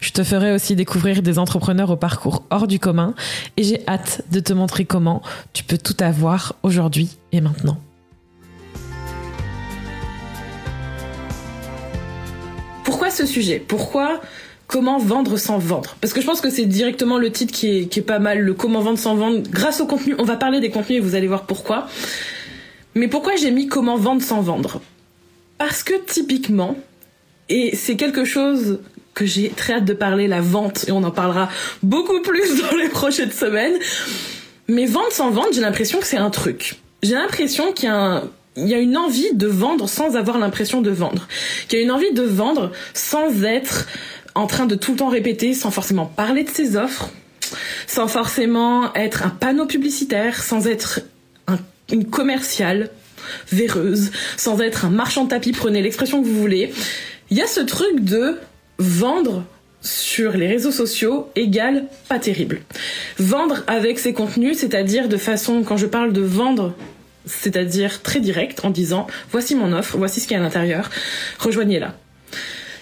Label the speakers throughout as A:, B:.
A: Je te ferai aussi découvrir des entrepreneurs au parcours hors du commun et j'ai hâte de te montrer comment tu peux tout avoir aujourd'hui et maintenant. Pourquoi ce sujet? Pourquoi comment vendre sans vendre? Parce que je pense que c'est directement le titre qui est, pas mal, le comment vendre sans vendre. Grâce au contenu, on va parler des contenus et vous allez voir pourquoi. Mais pourquoi j'ai mis comment vendre sans vendre? Parce que typiquement, et c'est quelque chose que j'ai très hâte de parler, la vente, et on en parlera beaucoup plus dans les prochaines semaines. Mais vente sans vente, j'ai l'impression que c'est un truc. J'ai l'impression qu'il y a il une envie de vendre sans avoir l'impression de vendre. Qu'il y a une envie de vendre sans être en train de tout le temps répéter, sans forcément parler de ses offres, sans forcément être un panneau publicitaire, sans être une commerciale véreuse, sans être un marchand de tapis, prenez l'expression que vous voulez. Il y a ce truc de vendre sur les réseaux sociaux égale pas terrible. Vendre avec ses contenus, c'est-à-dire de façon, quand je parle de vendre, c'est-à-dire très direct, en disant voici mon offre, voici ce qu'il y a à l'intérieur, rejoignez-la.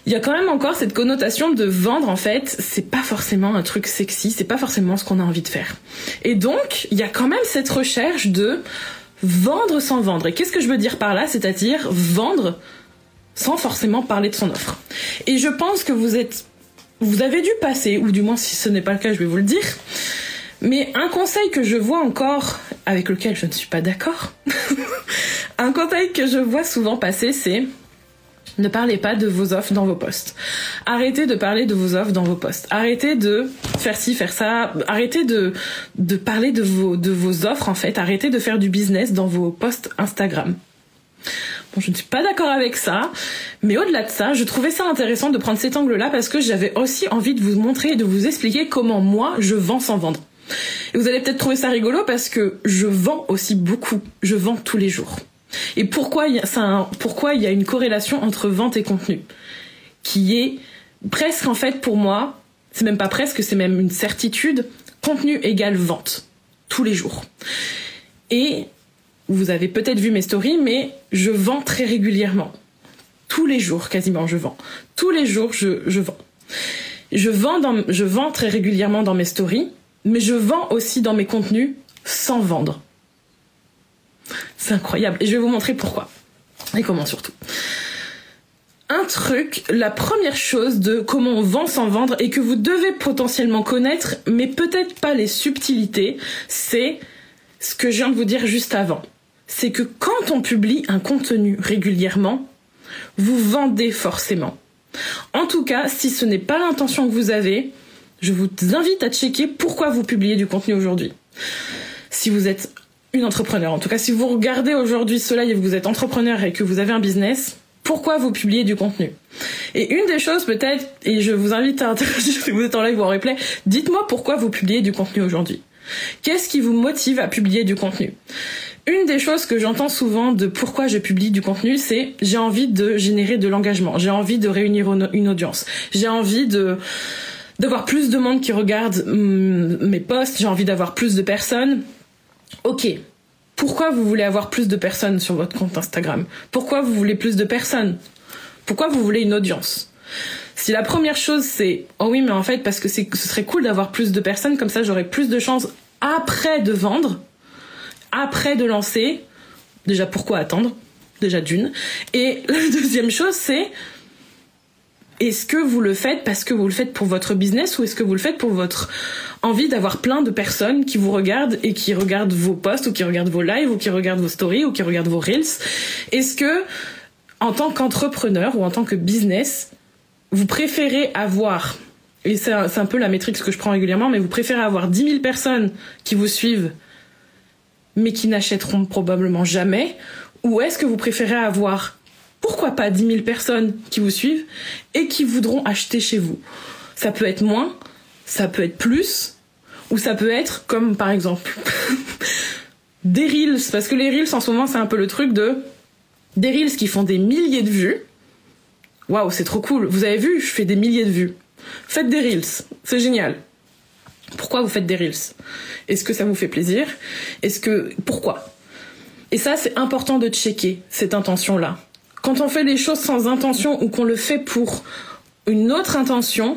A: Il y a quand même encore cette connotation de vendre en fait, c'est pas forcément un truc sexy, c'est pas forcément ce qu'on a envie de faire. Et donc, il y a quand même cette recherche de vendre sans vendre. Et qu'est-ce que je veux dire par là C'est-à-dire vendre sans forcément parler de son offre. Et je pense que vous êtes, vous avez dû passer, ou du moins si ce n'est pas le cas, je vais vous le dire. Mais un conseil que je vois encore, avec lequel je ne suis pas d'accord, un conseil que je vois souvent passer, c'est ne parlez pas de vos offres dans vos posts. Arrêtez de parler de vos offres dans vos posts. Arrêtez de faire ci, faire ça. Arrêtez de, parler de vos, de vos offres, en fait. Arrêtez de faire du business dans vos posts Instagram. Bon, je ne suis pas d'accord avec ça, mais au-delà de ça, je trouvais ça intéressant de prendre cet angle-là parce que j'avais aussi envie de vous montrer et de vous expliquer comment moi je vends sans vendre. Et vous allez peut-être trouver ça rigolo parce que je vends aussi beaucoup. Je vends tous les jours. Et pourquoi il y a, une corrélation entre vente et contenu qui est presque en fait pour moi, c'est même pas presque, c'est même une certitude, contenu égale vente tous les jours. Et vous avez peut-être vu mes stories, mais je vends très régulièrement. Tous les jours, quasiment, je vends. Tous les jours, je, vends. Je vends, je vends très régulièrement dans mes stories, mais je vends aussi dans mes contenus sans vendre. C'est incroyable. Et je vais vous montrer pourquoi. Et comment surtout. Un truc, la première chose de comment on vend sans vendre et que vous devez potentiellement connaître, mais peut-être pas les subtilités, c'est ce que je viens de vous dire juste avant c'est que quand on publie un contenu régulièrement, vous vendez forcément. En tout cas, si ce n'est pas l'intention que vous avez, je vous invite à checker pourquoi vous publiez du contenu aujourd'hui. Si vous êtes une entrepreneur, en tout cas si vous regardez aujourd'hui cela et que vous êtes entrepreneur et que vous avez un business, pourquoi vous publiez du contenu? Et une des choses peut-être, et je vous invite à interagir si vous êtes en live ou en replay, dites-moi pourquoi vous publiez du contenu aujourd'hui. Qu'est-ce qui vous motive à publier du contenu? Une des choses que j'entends souvent de pourquoi je publie du contenu, c'est j'ai envie de générer de l'engagement, j'ai envie de réunir une audience, j'ai envie de d'avoir plus de monde qui regarde mm, mes posts, j'ai envie d'avoir plus de personnes. Ok, pourquoi vous voulez avoir plus de personnes sur votre compte Instagram? Pourquoi vous voulez plus de personnes? Pourquoi vous voulez une audience? Si la première chose c'est oh oui mais en fait parce que ce serait cool d'avoir plus de personnes comme ça j'aurais plus de chances après de vendre après de lancer, déjà pourquoi attendre? Déjà d'une. Et la deuxième chose, c'est est-ce que vous le faites parce que vous le faites pour votre business ou est-ce que vous le faites pour votre envie d'avoir plein de personnes qui vous regardent et qui regardent vos posts ou qui regardent vos lives ou qui regardent vos stories ou qui regardent vos reels? Est-ce que en tant qu'entrepreneur ou en tant que business, vous préférez avoir et c'est un, peu la métrique que je prends régulièrement, mais vous préférez avoir 10 000 personnes qui vous suivent mais qui n'achèteront probablement jamais Ou est-ce que vous préférez avoir, pourquoi pas, 10 000 personnes qui vous suivent et qui voudront acheter chez vous? Ça peut être moins, ça peut être plus, ou ça peut être comme par exemple des reels, parce que les reels en ce moment c'est un peu le truc de des reels qui font des milliers de vues. Waouh, c'est trop cool. Vous avez vu, je fais des milliers de vues. Faites des reels, c'est génial. Pourquoi vous faites des reels? Est-ce que ça vous fait plaisir? Est-ce que pourquoi? Et ça c'est important de checker cette intention là. Quand on fait des choses sans intention ou qu'on le fait pour une autre intention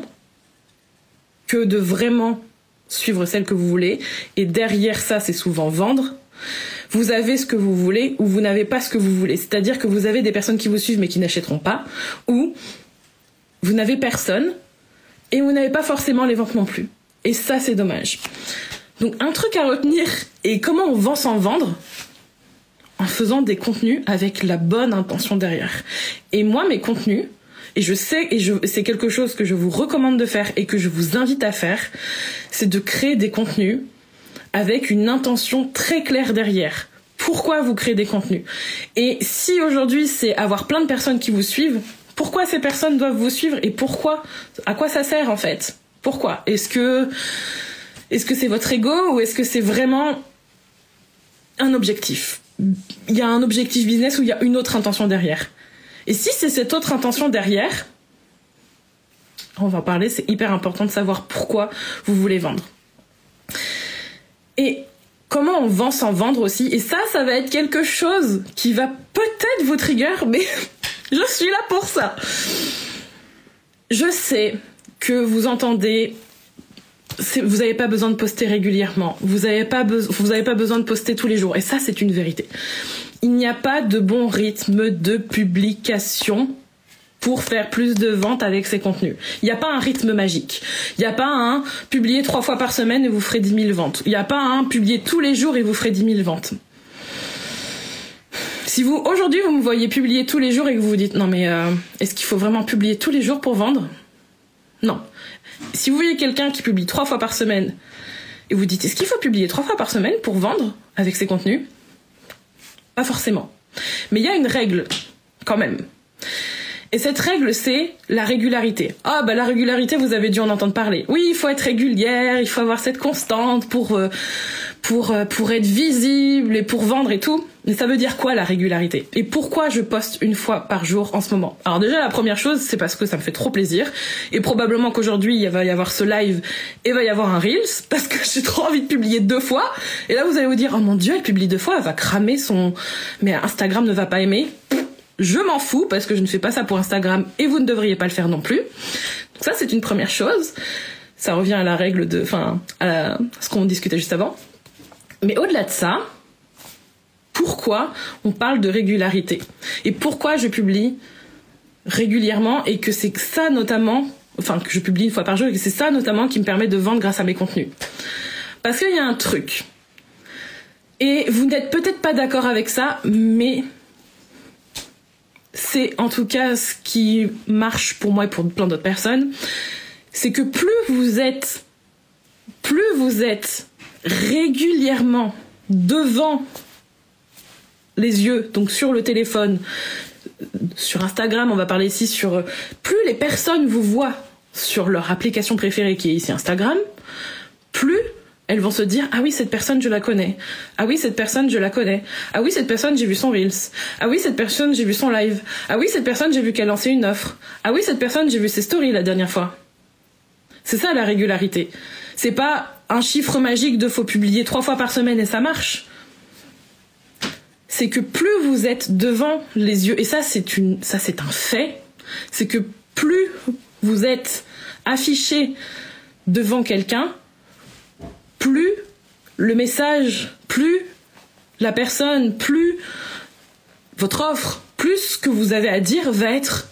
A: que de vraiment suivre celle que vous voulez et derrière ça c'est souvent vendre vous avez ce que vous voulez ou vous n'avez pas ce que vous voulez. C'est-à-dire que vous avez des personnes qui vous suivent mais qui n'achèteront pas, ou vous n'avez personne et vous n'avez pas forcément les ventes non plus. Et ça, c'est dommage. Donc un truc à retenir et comment on vend sans vendre? En faisant des contenus avec la bonne intention derrière. Et moi, mes contenus, et je sais, et c'est quelque chose que je vous recommande de faire et que je vous invite à faire, c'est de créer des contenus avec une intention très claire derrière. Pourquoi vous créez des contenus? Et si aujourd'hui c'est avoir plein de personnes qui vous suivent, pourquoi ces personnes doivent vous suivre et pourquoi À quoi ça sert en fait? Pourquoi Est-ce que c'est votre ego ou est-ce que c'est vraiment un objectif Il y a un objectif business ou il y a une autre intention derrière. Et si c'est cette autre intention derrière, on va en parler, c'est hyper important de savoir pourquoi vous voulez vendre. Et comment on vend sans vendre aussi. Et ça, ça va être quelque chose qui va peut-être vous trigger, mais je suis là pour ça. Je sais que vous entendez vous n'avez pas besoin de poster régulièrement. Vous n'avez pas, besoin de poster tous les jours. Et ça, c'est une vérité. Il n'y a pas de bon rythme de publication pour faire plus de ventes avec ses contenus. Il n'y a pas un rythme magique. Il n'y a pas un publier trois fois par semaine et vous ferez 10 000 ventes. Il n'y a pas un publier tous les jours et vous ferez 10 000 ventes. Si vous aujourd'hui vous me voyez publier tous les jours et que vous vous dites non mais euh, est-ce qu'il faut vraiment publier tous les jours pour vendre? Non. Si vous voyez quelqu'un qui publie trois fois par semaine et vous dites est-ce qu'il faut publier trois fois par semaine pour vendre avec ses contenus? Pas forcément. Mais il y a une règle quand même. Et cette règle, c'est la régularité. Ah bah la régularité, vous avez dû en entendre parler. Oui, il faut être régulière, il faut avoir cette constante pour euh, euh, pour être visible et pour vendre et tout. Mais ça veut dire quoi la régularité? Et pourquoi je poste une fois par jour en ce moment? Alors déjà la première chose, c'est parce que ça me fait trop plaisir et probablement qu'aujourd'hui il va y avoir ce live et va y avoir un reels parce que j'ai trop envie de publier deux fois. Et là vous allez vous dire oh mon dieu, elle publie deux fois, elle va cramer son mais Instagram ne va pas aimer je m'en fous parce que je ne fais pas ça pour Instagram et vous ne devriez pas le faire non plus. Donc ça, c'est une première chose. Ça revient à la règle de, enfin, à ce qu'on discutait juste avant. Mais au-delà de ça, pourquoi on parle de régularité et pourquoi je publie régulièrement et que c'est ça notamment, enfin que je publie une fois par jour et que c'est ça notamment qui me permet de vendre grâce à mes contenus. Parce qu'il y a un truc. Et vous n'êtes peut-être pas d'accord avec ça, mais c'est en tout cas ce qui marche pour moi et pour plein d'autres personnes, c'est que plus vous êtes, plus vous êtes régulièrement devant les yeux, donc sur le téléphone, sur Instagram, on va parler ici sur plus les personnes vous voient sur leur application préférée qui est ici Instagram, plus elles vont se dire ah oui cette personne je la connais. Ah oui cette personne je la connais. Ah oui cette personne j'ai vu son reels. Ah oui cette personne j'ai vu son live. Ah oui cette personne j'ai vu qu'elle lançait une offre. Ah oui cette personne j'ai vu ses stories la dernière fois. C'est ça la régularité. C'est pas un chiffre magique de faut publier trois fois par semaine et ça marche c'est que plus vous êtes devant les yeux et ça c'est une un fait c'est que plus vous êtes affiché devant quelqu'un plus le message, plus la personne, plus votre offre, plus ce que vous avez à dire va être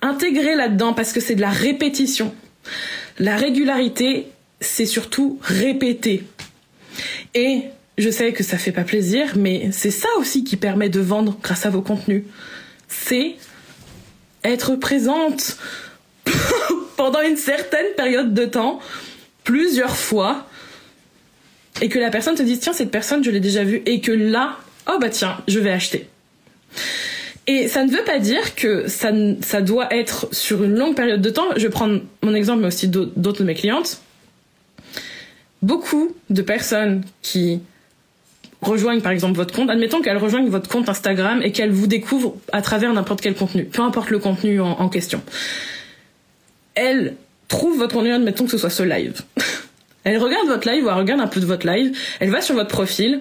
A: intégré là-dedans parce que c'est de la répétition. La régularité, c'est surtout répéter. Et je sais que ça fait pas plaisir, mais c'est ça aussi qui permet de vendre grâce à vos contenus. C'est être présente pendant une certaine période de temps plusieurs fois et que la personne te dise tiens cette personne je l'ai déjà vue et que là oh bah tiens je vais acheter Et ça ne veut pas dire que ça, ça doit être sur une longue période de temps. Je vais prendre mon exemple, mais aussi d'autres de mes clientes. Beaucoup de personnes qui rejoignent par exemple votre compte, admettons qu'elles rejoignent votre compte Instagram et qu'elles vous découvrent à travers n'importe quel contenu, peu importe le contenu en, question. Elles trouvent votre contenu, admettons que ce soit ce live. elle regarde votre live ou elle regarde un peu de votre live, elle va sur votre profil,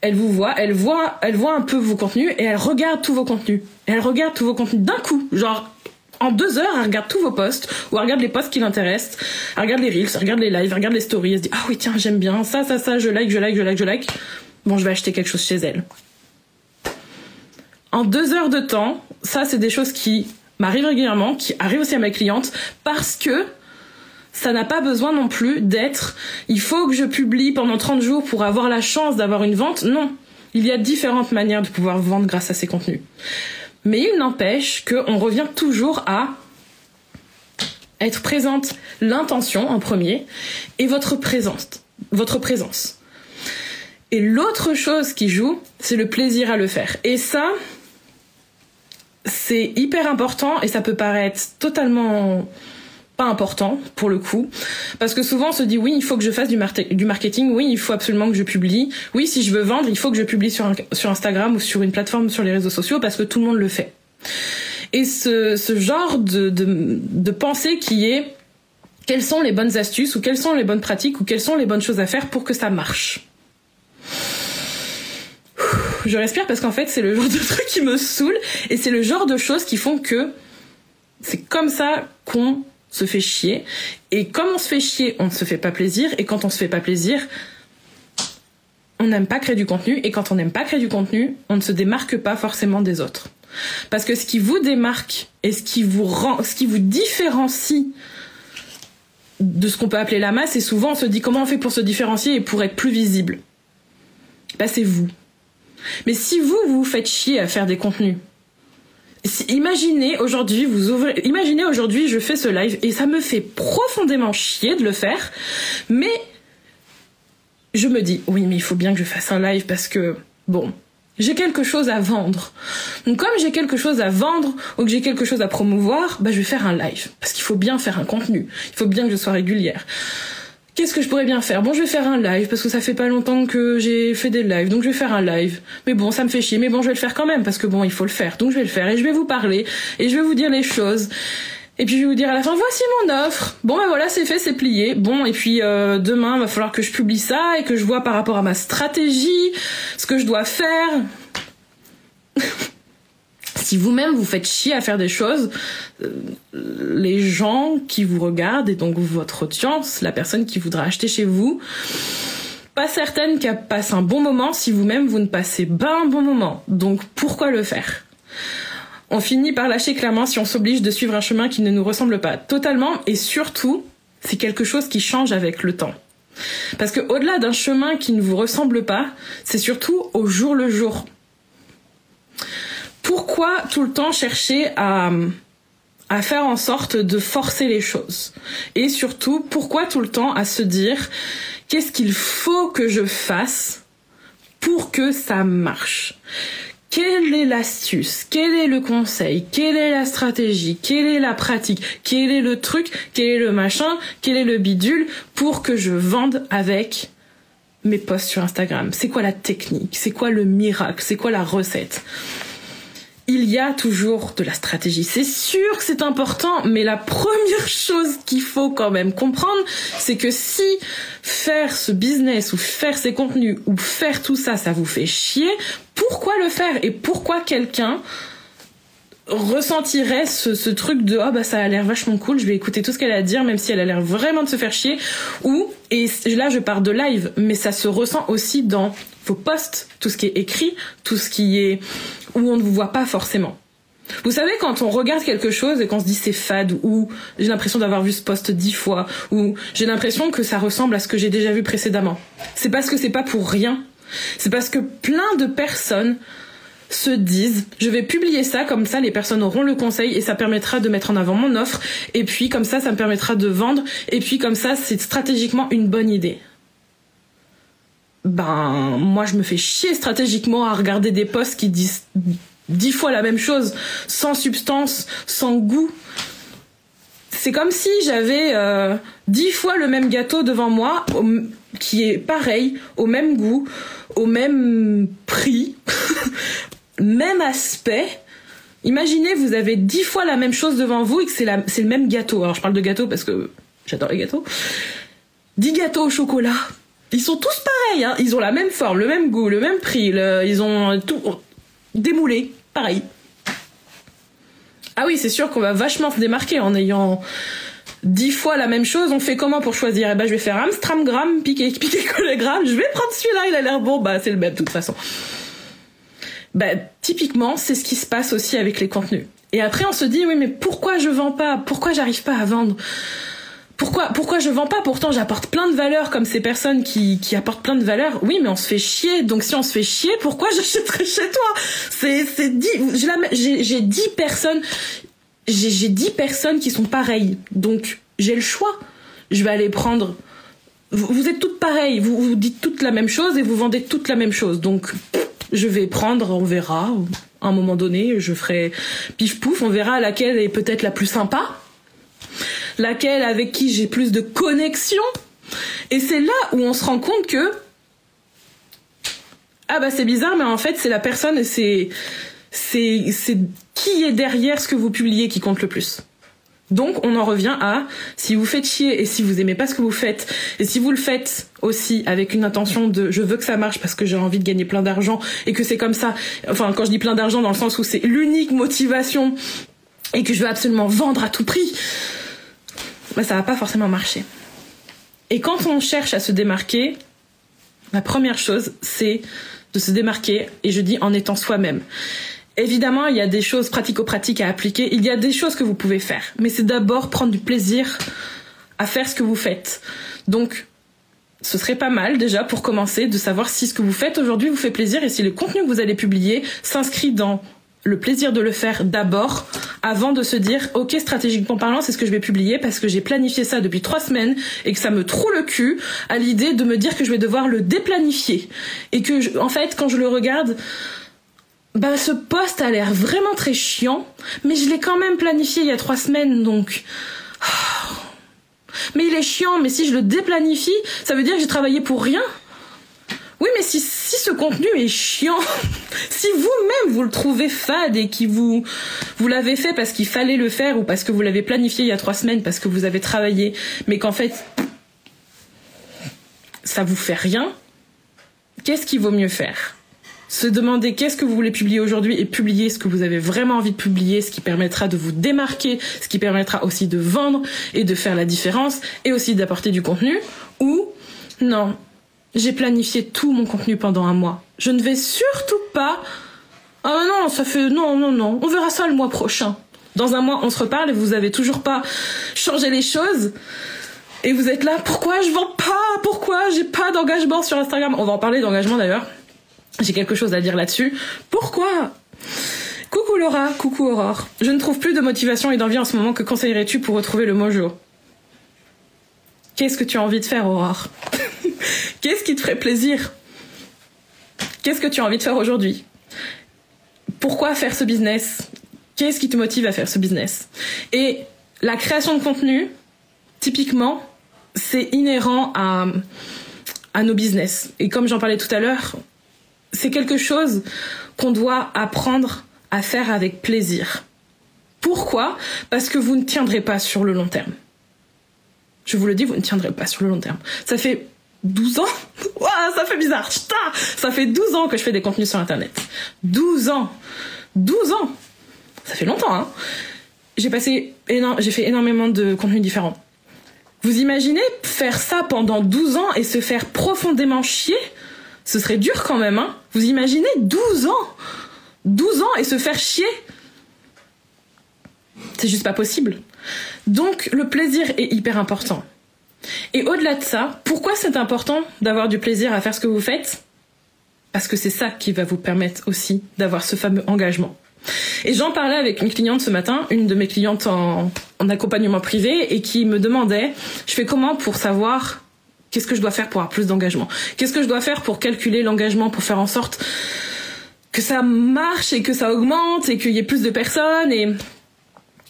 A: elle vous voit, elle voit, elle voit un peu vos contenus et elle regarde tous vos contenus. elle regarde tous vos contenus d'un coup, genre en deux heures, elle regarde tous vos posts ou elle regarde les posts qui l'intéressent, elle regarde les reels, elle regarde les lives, elle regarde les stories, elle se dit ah oui tiens j'aime bien ça ça ça, je like, je like, je like, je like. Bon je vais acheter quelque chose chez elle. En deux heures de temps, ça c'est des choses qui m'arrivent régulièrement, qui arrivent aussi à mes clientes parce que ça n'a pas besoin non plus d'être il faut que je publie pendant 30 jours pour avoir la chance d'avoir une vente. Non. Il y a différentes manières de pouvoir vendre grâce à ces contenus. Mais il n'empêche qu'on revient toujours à être présente l'intention en premier et votre présence. Votre présence. Et l'autre chose qui joue, c'est le plaisir à le faire. Et ça, c'est hyper important et ça peut paraître totalement pas important pour le coup. Parce que souvent on se dit oui il faut que je fasse du, marketing oui il faut absolument que je publie. Oui si je veux vendre il faut que je publie sur, Instagram ou sur une plateforme sur les réseaux sociaux parce que tout le monde le fait. Et ce, genre de, de pensée qui est quelles sont les bonnes astuces ou quelles sont les bonnes pratiques ou quelles sont les bonnes choses à faire pour que ça marche? Je respire parce qu'en fait c'est le genre de truc qui me saoule et c'est le genre de choses qui font que c'est comme ça qu'on se fait chier. Et comme on se fait chier, on ne se fait pas plaisir. Et quand on se fait pas plaisir, on n'aime pas créer du contenu. Et quand on n'aime pas créer du contenu, on ne se démarque pas forcément des autres. Parce que ce qui vous démarque et ce qui vous rend, ce qui vous différencie de ce qu'on peut appeler la masse, et souvent on se dit comment on fait pour se différencier et pour être plus visible? Bah c'est vous. Mais si vous vous faites chier à faire des contenus, Imaginez aujourd'hui, vous ouvrez, imaginez aujourd'hui, je fais ce live et ça me fait profondément chier de le faire, mais je me dis, oui, mais il faut bien que je fasse un live parce que, bon, j'ai quelque chose à vendre. Donc comme j'ai quelque chose à vendre ou que j'ai quelque chose à promouvoir, bah je vais faire un live parce qu'il faut bien faire un contenu. Il faut bien que je sois régulière. Qu'est-ce que je pourrais bien faire? Bon, je vais faire un live parce que ça fait pas longtemps que j'ai fait des lives, donc je vais faire un live. Mais bon, ça me fait chier, mais bon, je vais le faire quand même parce que bon, il faut le faire. Donc je vais le faire et je vais vous parler et je vais vous dire les choses. Et puis je vais vous dire à la fin, voici mon offre. Bon ben voilà, c'est fait, c'est plié. Bon, et puis euh, demain, va falloir que je publie ça et que je vois par rapport à ma stratégie ce que je dois faire. si vous-même vous faites chier à faire des choses, euh, les gens qui vous regardent et donc votre audience, la personne qui voudra acheter chez vous, pas certaine qu'elle passe un bon moment si vous-même vous ne passez pas un bon moment. Donc pourquoi le faire? On finit par lâcher clairement si on s'oblige de suivre un chemin qui ne nous ressemble pas totalement et surtout, c'est quelque chose qui change avec le temps. Parce que au-delà d'un chemin qui ne vous ressemble pas, c'est surtout au jour le jour pourquoi tout le temps chercher à, à faire en sorte de forcer les choses Et surtout, pourquoi tout le temps à se dire qu'est-ce qu'il faut que je fasse pour que ça marche quelle est l'astuce Quel est le conseil Quelle est la stratégie Quelle est la pratique Quel est le truc Quel est le machin Quel est le bidule pour que je vende avec mes posts sur Instagram C'est quoi la technique C'est quoi le miracle C'est quoi la recette il y a toujours de la stratégie. C'est sûr que c'est important, mais la première chose qu'il faut quand même comprendre, c'est que si faire ce business ou faire ces contenus ou faire tout ça, ça vous fait chier, pourquoi le faire et pourquoi quelqu'un ressentirait ce, truc de oh bah ça a l'air vachement cool je vais écouter tout ce qu'elle a à dire même si elle a l'air vraiment de se faire chier ou et là je pars de live mais ça se ressent aussi dans vos posts tout ce qui est écrit tout ce qui est où on ne vous voit pas forcément. Vous savez, quand on regarde quelque chose et qu'on se dit c'est fade, ou j'ai l'impression d'avoir vu ce poste dix fois, ou j'ai l'impression que ça ressemble à ce que j'ai déjà vu précédemment, c'est parce que c'est pas pour rien. C'est parce que plein de personnes se disent je vais publier ça comme ça les personnes auront le conseil et ça permettra de mettre en avant mon offre. Et puis comme ça ça me permettra de vendre. Et puis comme ça c'est stratégiquement une bonne idée. Ben moi je me fais chier stratégiquement à regarder des posts qui disent dix fois la même chose, sans substance, sans goût. C'est comme si j'avais euh, dix fois le même gâteau devant moi, qui est pareil, au même goût, au même prix, même aspect. Imaginez, vous avez dix fois la même chose devant vous et que c'est le même gâteau. Alors je parle de gâteau parce que j'adore les gâteaux. Dix gâteaux au chocolat. Ils sont tous pareils, hein. ils ont la même forme, le même goût, le même prix, ils ont tout démoulé, pareil. Ah oui, c'est sûr qu'on va vachement se démarquer en ayant dix fois la même chose. On fait comment pour choisir? Eh ben, je vais faire Amstram, gramme, piqué, piqué, gramme. Je vais prendre celui-là, il a l'air bon. Bah, c'est le même de toute façon. Bah, typiquement, c'est ce qui se passe aussi avec les contenus. Et après, on se dit, oui, mais pourquoi je vends pas? Pourquoi j'arrive pas à vendre? Pourquoi, pourquoi je vends pas? Pourtant, j'apporte plein de valeur comme ces personnes qui, qui apportent plein de valeur. Oui, mais on se fait chier. Donc, si on se fait chier, pourquoi j'achèterais chez toi? C'est, c'est dix, j'ai, dix personnes, j'ai, dix personnes qui sont pareilles. Donc, j'ai le choix. Je vais aller prendre. Vous, êtes toutes pareilles. Vous, vous dites toutes la même chose et vous vendez toutes la même chose. Donc, je vais prendre, on verra. À un moment donné, je ferai pif pouf. On verra laquelle est peut-être la plus sympa laquelle avec qui j'ai plus de connexion. Et c'est là où on se rend compte que ah bah c'est bizarre, mais en fait c'est la personne, c'est c'est c'est qui est derrière ce que vous publiez qui compte le plus. Donc on en revient à si vous faites chier et si vous aimez pas ce que vous faites et si vous le faites aussi avec une intention de je veux que ça marche parce que j'ai envie de gagner plein d'argent et que c'est comme ça enfin quand je dis plein d'argent dans le sens où c'est l'unique motivation et que je veux absolument vendre à tout prix bah, ça va pas forcément marcher. Et quand on cherche à se démarquer, la première chose, c'est de se démarquer, et je dis en étant soi-même. Évidemment, il y a des choses pratico-pratiques à appliquer, il y a des choses que vous pouvez faire, mais c'est d'abord prendre du plaisir à faire ce que vous faites. Donc, ce serait pas mal déjà pour commencer de savoir si ce que vous faites aujourd'hui vous fait plaisir et si le contenu que vous allez publier s'inscrit dans le plaisir de le faire d'abord avant de se dire ok stratégiquement parlant c'est ce que je vais publier parce que j'ai planifié ça depuis trois semaines et que ça me troue le cul à l'idée de me dire que je vais devoir le déplanifier et que en fait quand je le regarde bah ce poste a l'air vraiment très chiant mais je l'ai quand même planifié il y a trois semaines donc mais il est chiant mais si je le déplanifie ça veut dire que j'ai travaillé pour rien oui, mais si, ce contenu est chiant, si vous-même vous le trouvez fade et que vous, vous l'avez fait parce qu'il fallait le faire ou parce que vous l'avez planifié il y a trois semaines parce que vous avez travaillé, mais qu'en fait, ça vous fait rien, qu'est-ce qu'il vaut mieux faire? Se demander qu'est-ce que vous voulez publier aujourd'hui et publier ce que vous avez vraiment envie de publier, ce qui permettra de vous démarquer, ce qui permettra aussi de vendre et de faire la différence et aussi d'apporter du contenu ou non, j'ai planifié tout mon contenu pendant un mois. Je ne vais surtout pas. Ah non, ça fait. Non, non, non. On verra ça le mois prochain. Dans un mois, on se reparle et vous avez toujours pas changé les choses. Et vous êtes là, pourquoi je vends pas? Pourquoi j'ai pas d'engagement sur Instagram? On va en parler d'engagement d'ailleurs. J'ai quelque chose à dire là-dessus. Pourquoi? Coucou Laura, coucou Aurore. Je ne trouve plus de motivation et d'envie en ce moment. Que conseillerais-tu pour retrouver le mojo? Qu'est-ce que tu as envie de faire, Aurore? Qu'est-ce qui te ferait plaisir? Qu'est-ce que tu as envie de faire aujourd'hui? Pourquoi faire ce business? Qu'est-ce qui te motive à faire ce business? Et la création de contenu, typiquement, c'est inhérent à, à nos business. Et comme j'en parlais tout à l'heure, c'est quelque chose qu'on doit apprendre à faire avec plaisir. Pourquoi? Parce que vous ne tiendrez pas sur le long terme. Je vous le dis, vous ne tiendrez pas sur le long terme. Ça fait 12 ans Ouah, ça fait bizarre. Ça fait 12 ans que je fais des contenus sur Internet. 12 ans 12 ans Ça fait longtemps, hein J'ai passé j'ai fait énormément de contenus différents. Vous imaginez faire ça pendant 12 ans et se faire profondément chier? Ce serait dur quand même, hein Vous imaginez 12 ans 12 ans et se faire chier C'est juste pas possible. Donc le plaisir est hyper important. Et au-delà de ça, pourquoi c'est important d'avoir du plaisir à faire ce que vous faites? Parce que c'est ça qui va vous permettre aussi d'avoir ce fameux engagement. Et j'en parlais avec une cliente ce matin, une de mes clientes en, accompagnement privé, et qui me demandait, je fais comment pour savoir qu'est-ce que je dois faire pour avoir plus d'engagement? Qu'est-ce que je dois faire pour calculer l'engagement, pour faire en sorte que ça marche et que ça augmente et qu'il y ait plus de personnes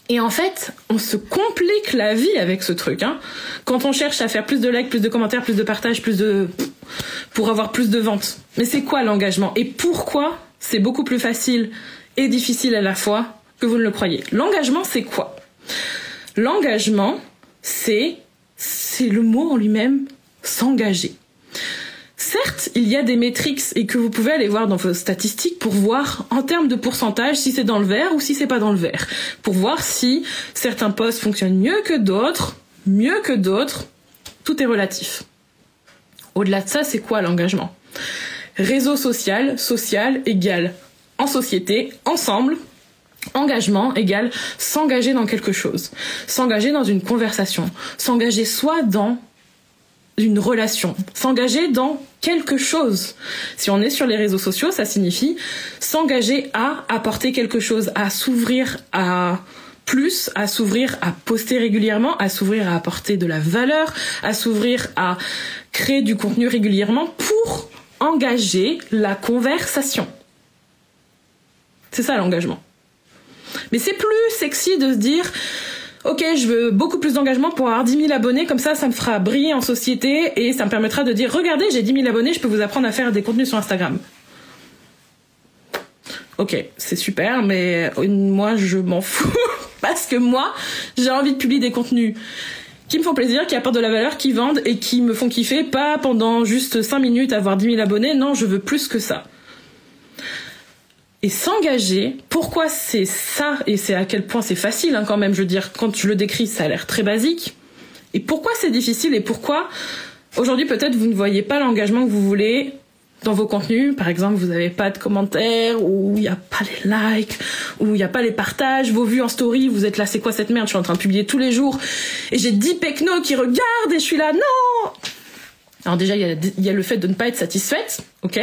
A: et en fait, on se complique la vie avec ce truc. Hein. Quand on cherche à faire plus de likes, plus de commentaires, plus de partages, plus de pour avoir plus de ventes. Mais c'est quoi l'engagement? Et pourquoi c'est beaucoup plus facile et difficile à la fois que vous ne le croyez? L'engagement, c'est quoi? L'engagement, c'est c'est le mot en lui-même s'engager. Certes, il y a des métriques et que vous pouvez aller voir dans vos statistiques pour voir en termes de pourcentage si c'est dans le vert ou si c'est pas dans le vert. Pour voir si certains postes fonctionnent mieux que d'autres, mieux que d'autres. Tout est relatif. Au-delà de ça, c'est quoi l'engagement? Réseau social, social égale en société, ensemble, Engagement égale s'engager dans quelque chose, s'engager dans une conversation, s'engager soit dans une relation, s'engager dans quelque chose. Si on est sur les réseaux sociaux, ça signifie s'engager à apporter quelque chose, à s'ouvrir à plus, à s'ouvrir à poster régulièrement, à s'ouvrir à apporter de la valeur, à s'ouvrir à créer du contenu régulièrement pour engager la conversation. C'est ça l'engagement. Mais c'est plus sexy de se dire ok, je veux beaucoup plus d'engagement pour avoir 10 000 abonnés, comme ça, ça me fera briller en société et ça me permettra de dire, regardez, j'ai 10 000 abonnés, je peux vous apprendre à faire des contenus sur Instagram. Ok, c'est super, mais moi, je m'en fous. Parce que moi, j'ai envie de publier des contenus qui me font plaisir, qui apportent de la valeur, qui vendent et qui me font kiffer, pas pendant juste 5 minutes avoir 10 000 abonnés. Non, je veux plus que ça et s'engager. Pourquoi c'est ça et c'est à quel point c'est facile hein, quand même. Je veux dire, quand tu le décris, ça a l'air très basique. Et pourquoi c'est difficile et pourquoi aujourd'hui peut-être vous ne voyez pas l'engagement que vous voulez dans vos contenus? Par exemple, vous n'avez pas de commentaires ou il n'y a pas les likes ou il n'y a pas les partages, vos vues en story. Vous êtes là, c'est quoi cette merde? Je suis en train de publier tous les jours et j'ai 10 pecnos qui regardent et je suis là, non alors déjà, il y, y, a le fait de ne pas être satisfaite, ok?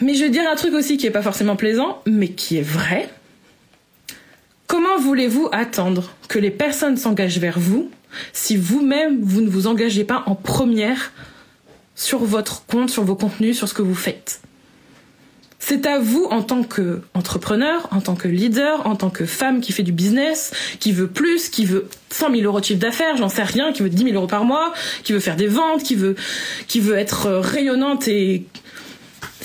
A: Mais je vais dire un truc aussi qui est pas forcément plaisant, mais qui est vrai. Comment voulez-vous attendre que les personnes s'engagent vers vous si vous-même vous ne vous engagez pas en première sur votre compte, sur vos contenus, sur ce que vous faites? C'est à vous en tant qu'entrepreneur, en tant que leader, en tant que femme qui fait du business, qui veut plus, qui veut 100 000 euros de chiffre d'affaires, j'en sais rien, qui veut 10 000 euros par mois, qui veut faire des ventes, qui veut, qui veut être rayonnante et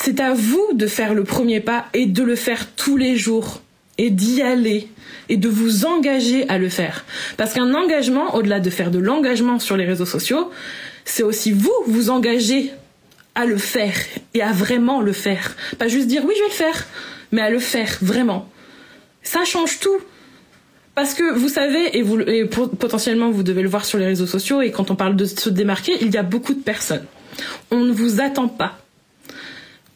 A: c'est à vous de faire le premier pas et de le faire tous les jours et d'y aller et de vous engager à le faire. Parce qu'un engagement, au-delà de faire de l'engagement sur les réseaux sociaux, c'est aussi vous vous engager à le faire et à vraiment le faire. Pas juste dire oui je vais le faire, mais à le faire vraiment. Ça change tout. Parce que vous savez, et, vous, et potentiellement vous devez le voir sur les réseaux sociaux, et quand on parle de se démarquer, il y a beaucoup de personnes. On ne vous attend pas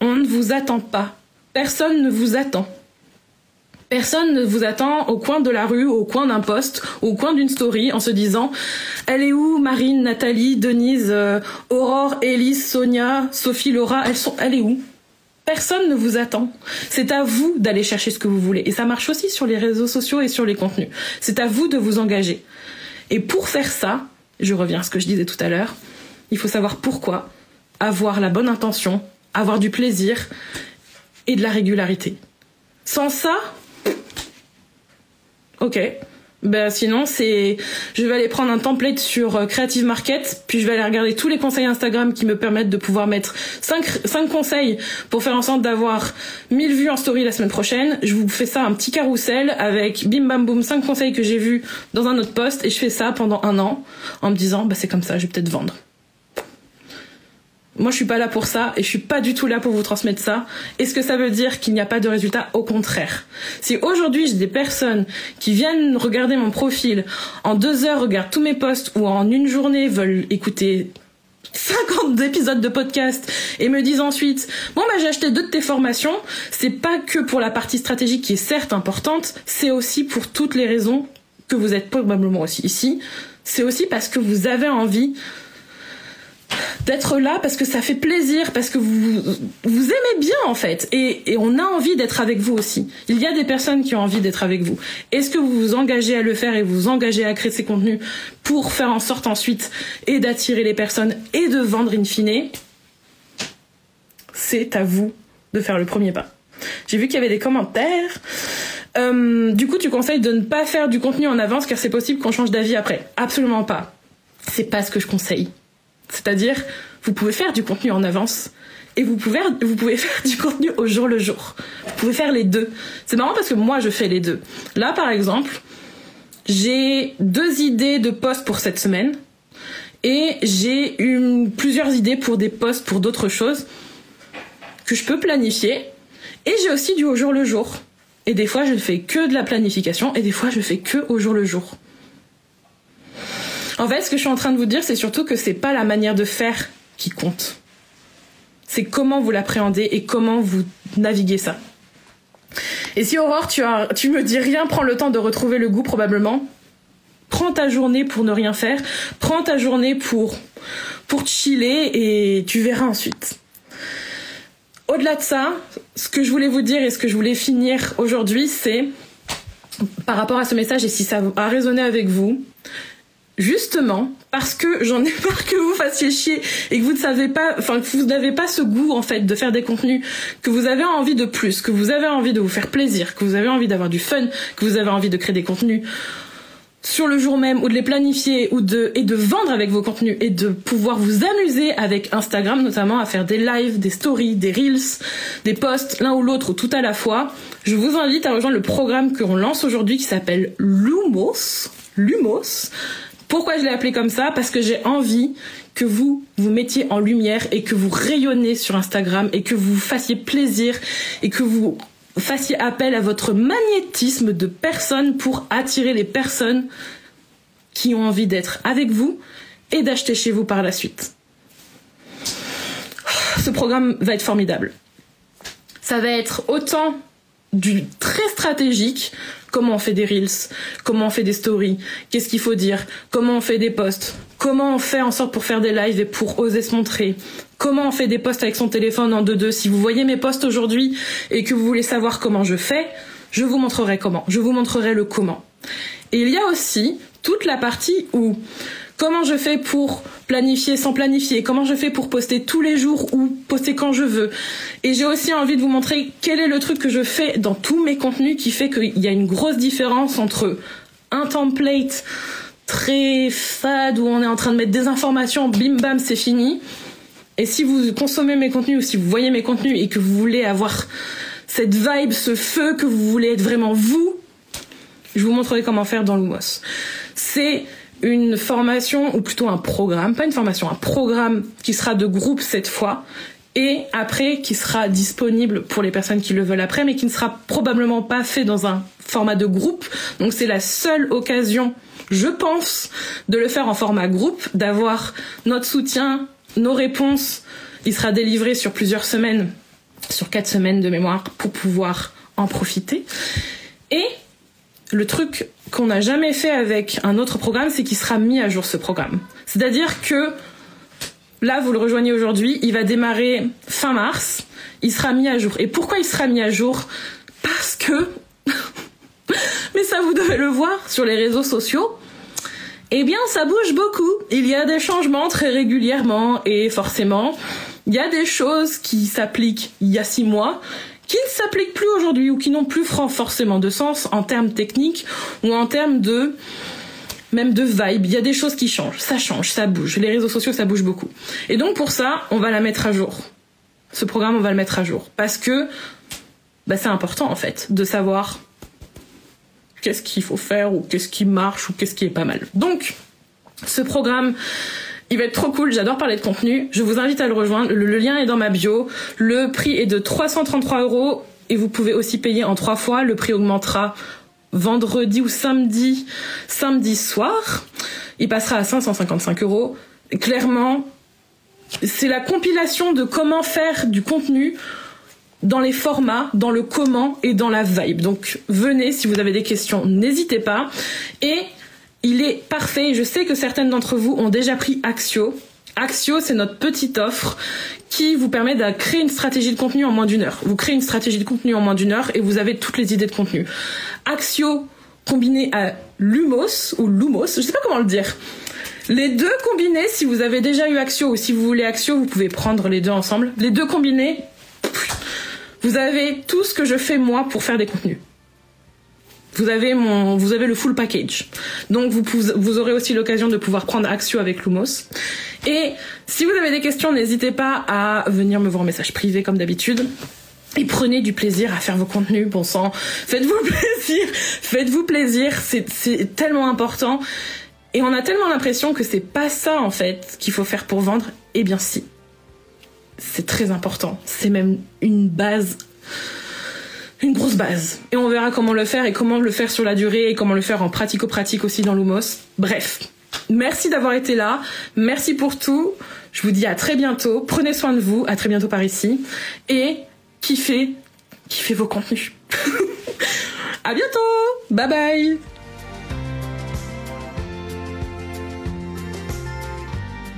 A: on ne vous attend pas. Personne ne vous attend. Personne ne vous attend au coin de la rue, au coin d'un poste, au coin d'une story en se disant Elle est où Marine, Nathalie, Denise, euh, Aurore, Elise, Sonia, Sophie, Laura Elles sont. Elle est où? Personne ne vous attend. C'est à vous d'aller chercher ce que vous voulez. Et ça marche aussi sur les réseaux sociaux et sur les contenus. C'est à vous de vous engager. Et pour faire ça, je reviens à ce que je disais tout à l'heure, il faut savoir pourquoi, avoir la bonne intention, avoir du plaisir et de la régularité. Sans ça, ok. Ben sinon c'est, je vais aller prendre un template sur euh, Creative Market, puis je vais aller regarder tous les conseils Instagram qui me permettent de pouvoir mettre 5, 5 conseils pour faire en sorte d'avoir 1000 vues en story la semaine prochaine. Je vous fais ça un petit carrousel avec bim bam boum 5 conseils que j'ai vus dans un autre post et je fais ça pendant un an en me disant bah c'est comme ça, je vais peut-être vendre. Moi, je suis pas là pour ça et je suis pas du tout là pour vous transmettre ça. Est-ce que ça veut dire qu'il n'y a pas de résultat? Au contraire. Si aujourd'hui j'ai des personnes qui viennent regarder mon profil en deux heures, regardent tous mes posts ou en une journée veulent écouter 50 épisodes de podcast et me disent ensuite bon bah j'ai acheté deux de tes formations, c'est pas que pour la partie stratégique qui est certes importante, c'est aussi pour toutes les raisons que vous êtes probablement aussi ici. C'est aussi parce que vous avez envie d'être là parce que ça fait plaisir, parce que vous vous aimez bien en fait, et, on a envie d'être avec vous aussi. Il y a des personnes qui ont envie d'être avec vous. Est-ce que vous vous engagez à le faire et vous vous engagez à créer ces contenus pour faire en sorte ensuite et d'attirer les personnes et de vendre in fine? C'est à vous de faire le premier pas. J'ai vu qu'il y avait des commentaires. Euh, du coup, tu conseilles de ne pas faire du contenu en avance car c'est possible qu'on change d'avis après. Absolument pas. C'est pas ce que je conseille. C'est-à-dire, vous pouvez faire du contenu en avance et vous pouvez, faire du contenu au jour le jour. Vous pouvez faire les deux. C'est marrant parce que moi, je fais les deux. Là, par exemple, j'ai deux idées de posts pour cette semaine et j'ai une, plusieurs idées pour des posts pour d'autres choses que je peux planifier. Et j'ai aussi du au jour le jour. Et des fois, je ne fais que de la planification et des fois, je fais que au jour le jour. En fait, ce que je suis en train de vous dire, c'est surtout que c'est pas la manière de faire qui compte. C'est comment vous l'appréhendez et comment vous naviguez ça. Et si Aurore, tu, me dis rien, prends le temps de retrouver le goût probablement. Prends ta journée pour ne rien faire. Prends ta journée pour, pour chiller et tu verras ensuite. Au-delà de ça, ce que je voulais vous dire et ce que je voulais finir aujourd'hui, c'est par rapport à ce message et si ça a résonné avec vous, justement parce que j'en ai peur que vous fassiez chier et que vous ne savez pas, enfin que vous n'avez pas ce goût en fait de faire des contenus, que vous avez envie de plus, que vous avez envie de vous faire plaisir, que vous avez envie d'avoir du fun, que vous avez envie de créer des contenus sur le jour même ou de les planifier ou de et de vendre avec vos contenus et de pouvoir vous amuser avec Instagram notamment à faire des lives, des stories, des reels, des posts l'un ou l'autre ou tout à la fois, je vous invite à rejoindre le programme que l'on lance aujourd'hui qui s'appelle Lumos. Lumos. Pourquoi je l'ai appelé comme ça? Parce que j'ai envie que vous vous mettiez en lumière et que vous rayonnez sur Instagram et que vous fassiez plaisir et que vous fassiez appel à votre magnétisme de personnes pour attirer les personnes qui ont envie d'être avec vous et d'acheter chez vous par la suite. Ce programme va être formidable. Ça va être autant du très stratégique, comment on fait des reels, comment on fait des stories, qu'est-ce qu'il faut dire, comment on fait des posts, comment on fait en sorte pour faire des lives et pour oser se montrer, comment on fait des posts avec son téléphone en 2-2. Si vous voyez mes posts aujourd'hui et que vous voulez savoir comment je fais, je vous montrerai comment, je vous montrerai le comment. Et il y a aussi toute la partie où comment je fais pour planifier sans planifier, comment je fais pour poster tous les jours ou poster quand je veux? Et j'ai aussi envie de vous montrer quel est le truc que je fais dans tous mes contenus qui fait qu'il y a une grosse différence entre un template très fade où on est en train de mettre des informations, bim bam, c'est fini. Et si vous consommez mes contenus ou si vous voyez mes contenus et que vous voulez avoir cette vibe, ce feu, que vous voulez être vraiment vous, je vous montrerai comment faire dans Lumos. C'est une formation, ou plutôt un programme, pas une formation, un programme qui sera de groupe cette fois, et après qui sera disponible pour les personnes qui le veulent après, mais qui ne sera probablement pas fait dans un format de groupe. Donc c'est la seule occasion, je pense, de le faire en format groupe, d'avoir notre soutien, nos réponses. Il sera délivré sur plusieurs semaines, sur quatre semaines de mémoire, pour pouvoir en profiter. Et le truc qu'on n'a jamais fait avec un autre programme, c'est qu'il sera mis à jour ce programme. C'est-à-dire que là, vous le rejoignez aujourd'hui, il va démarrer fin mars, il sera mis à jour. Et pourquoi il sera mis à jour? Parce que, mais ça vous devez le voir sur les réseaux sociaux, eh bien ça bouge beaucoup. Il y a des changements très régulièrement et forcément, il y a des choses qui s'appliquent il y a six mois qui ne s'appliquent plus aujourd'hui ou qui n'ont plus forcément de sens en termes techniques ou en termes de même de vibe. Il y a des choses qui changent, ça change, ça bouge. Les réseaux sociaux, ça bouge beaucoup. Et donc pour ça, on va la mettre à jour. Ce programme, on va le mettre à jour parce que bah, c'est important en fait de savoir qu'est-ce qu'il faut faire ou qu'est-ce qui marche ou qu'est-ce qui est pas mal. Donc ce programme il va être trop cool, j'adore parler de contenu. Je vous invite à le rejoindre. Le, lien est dans ma bio. Le prix est de 333 euros et vous pouvez aussi payer en trois fois. Le prix augmentera vendredi ou samedi, samedi soir. Il passera à 555 euros. Clairement, c'est la compilation de comment faire du contenu dans les formats, dans le comment et dans la vibe. Donc venez si vous avez des questions, n'hésitez pas. Et il est parfait. Je sais que certaines d'entre vous ont déjà pris Axio. Axio, c'est notre petite offre qui vous permet de créer une stratégie de contenu en moins d'une heure. Vous créez une stratégie de contenu en moins d'une heure et vous avez toutes les idées de contenu. Axio combiné à Lumos ou Lumos, je sais pas comment le dire. Les deux combinés, si vous avez déjà eu Axio ou si vous voulez Axio, vous pouvez prendre les deux ensemble. Les deux combinés, Vous avez tout ce que je fais moi pour faire des contenus. Vous avez mon, vous avez le full package. Donc vous, vous aurez aussi l'occasion de pouvoir prendre Axio avec Lumos. Et si vous avez des questions, n'hésitez pas à venir me voir en message privé comme d'habitude. Et prenez du plaisir à faire vos contenus, bon sang. Faites-vous plaisir. Faites-vous plaisir. C'est tellement important. Et on a tellement l'impression que c'est pas ça, en fait, qu'il faut faire pour vendre. Eh bien, si. C'est très important. C'est même une base une grosse base. Et on verra comment le faire et comment le faire sur la durée et comment le faire en pratico-pratique aussi dans Lumos. Bref. Merci d'avoir été là. Merci pour tout. Je vous dis à très bientôt. Prenez soin de vous. À très bientôt par ici. Et kiffez, kiffez vos contenus. à bientôt. Bye bye.